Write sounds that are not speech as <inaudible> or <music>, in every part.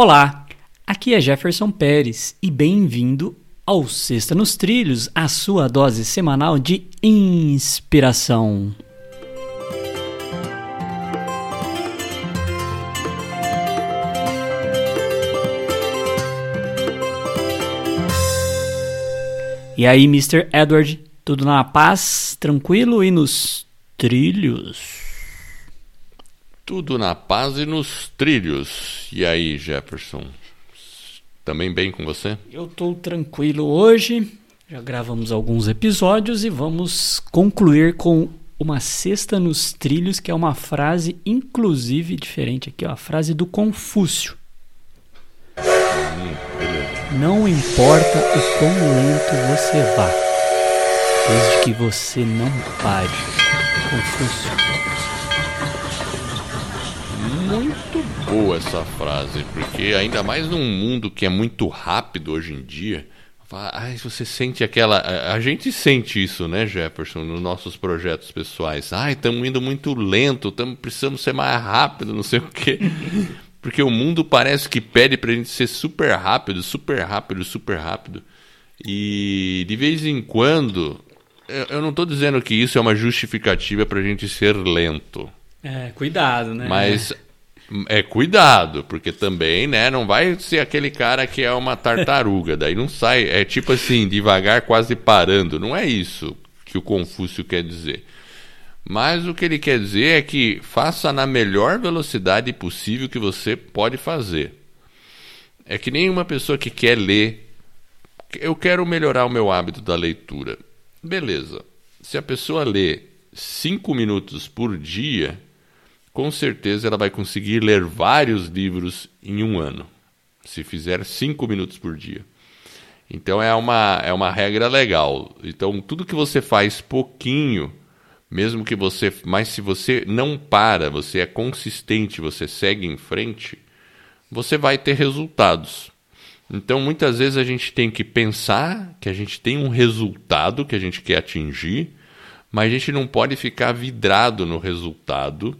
Olá, aqui é Jefferson Pérez e bem-vindo ao Sexta nos Trilhos, a sua dose semanal de inspiração. E aí, Mr. Edward, tudo na paz, tranquilo e nos trilhos? Tudo na paz e nos trilhos. E aí, Jefferson? Também bem com você? Eu estou tranquilo hoje. Já gravamos alguns episódios e vamos concluir com uma cesta nos trilhos, que é uma frase inclusive diferente aqui, ó, a frase do Confúcio. Não importa o quão lento você vá, desde que você não pare. Confúcio. Muito boa essa frase, porque ainda mais num mundo que é muito rápido hoje em dia. Ai, você sente aquela. A gente sente isso, né, Jefferson, nos nossos projetos pessoais. Ai, estamos indo muito lento, tamo, precisamos ser mais rápido, não sei o quê. <laughs> Porque o mundo parece que pede pra gente ser super rápido, super rápido, super rápido. E de vez em quando, eu não estou dizendo que isso é uma justificativa pra gente ser lento. É, cuidado, né? Mas é cuidado, porque também, né, não vai ser aquele cara que é uma tartaruga, daí não sai, é tipo assim, devagar quase parando, não é isso que o Confúcio quer dizer. Mas o que ele quer dizer é que faça na melhor velocidade possível que você pode fazer. É que nem uma pessoa que quer ler. Eu quero melhorar o meu hábito da leitura. Beleza. Se a pessoa lê cinco minutos por dia, com certeza ela vai conseguir ler vários livros em um ano. Se fizer cinco minutos por dia. Então é uma, é uma regra legal. Então tudo que você faz pouquinho mesmo que você, mas se você não para, você é consistente, você segue em frente, você vai ter resultados. Então, muitas vezes a gente tem que pensar que a gente tem um resultado que a gente quer atingir, mas a gente não pode ficar vidrado no resultado,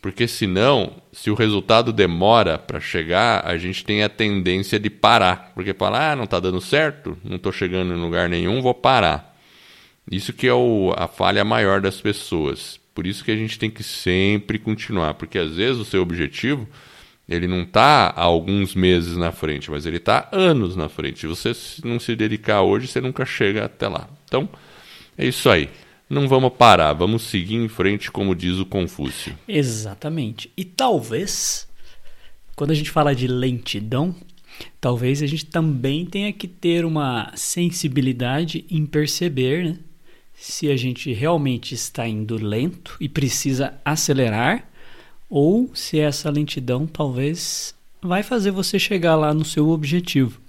porque senão, se o resultado demora para chegar, a gente tem a tendência de parar, porque falar, ah, não está dando certo, não estou chegando em lugar nenhum, vou parar. Isso que é o, a falha maior das pessoas. Por isso que a gente tem que sempre continuar, porque às vezes o seu objetivo ele não está alguns meses na frente, mas ele está anos na frente. Se você não se dedicar hoje, você nunca chega até lá. Então, é isso aí. Não vamos parar, vamos seguir em frente, como diz o Confúcio. Exatamente. E talvez, quando a gente fala de lentidão, talvez a gente também tenha que ter uma sensibilidade em perceber, né? se a gente realmente está indo lento e precisa acelerar, ou se essa lentidão talvez vai fazer você chegar lá no seu objetivo.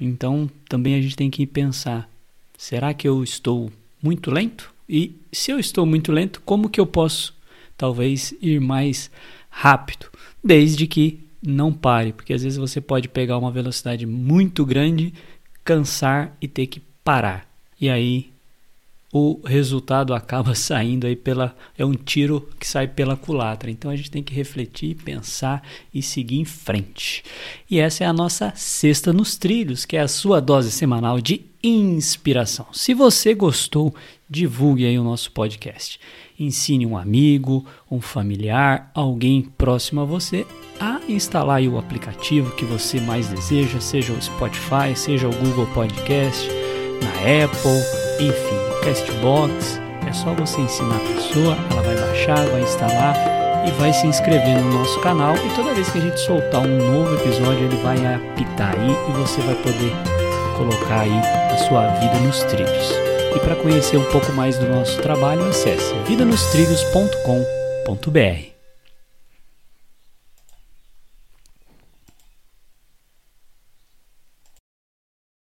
Então também a gente tem que pensar: será que eu estou muito lento? E se eu estou muito lento, como que eu posso talvez ir mais rápido? Desde que não pare, porque às vezes você pode pegar uma velocidade muito grande, cansar e ter que parar. E aí o resultado acaba <laughs> saindo aí pela é um tiro que sai pela culatra. Então a gente tem que refletir, pensar e seguir em frente. E essa é a nossa sexta nos trilhos, que é a sua dose semanal de inspiração. Se você gostou, divulgue aí o nosso podcast. Ensine um amigo, um familiar, alguém próximo a você a instalar o aplicativo que você mais deseja, seja o Spotify, seja o Google Podcast, na Apple enfim, Castbox, é só você ensinar a pessoa, ela vai baixar, vai instalar e vai se inscrever no nosso canal e toda vez que a gente soltar um novo episódio ele vai apitar aí e você vai poder colocar aí a sua vida nos trilhos. E para conhecer um pouco mais do nosso trabalho, acesse vidanostrilhos.com.br.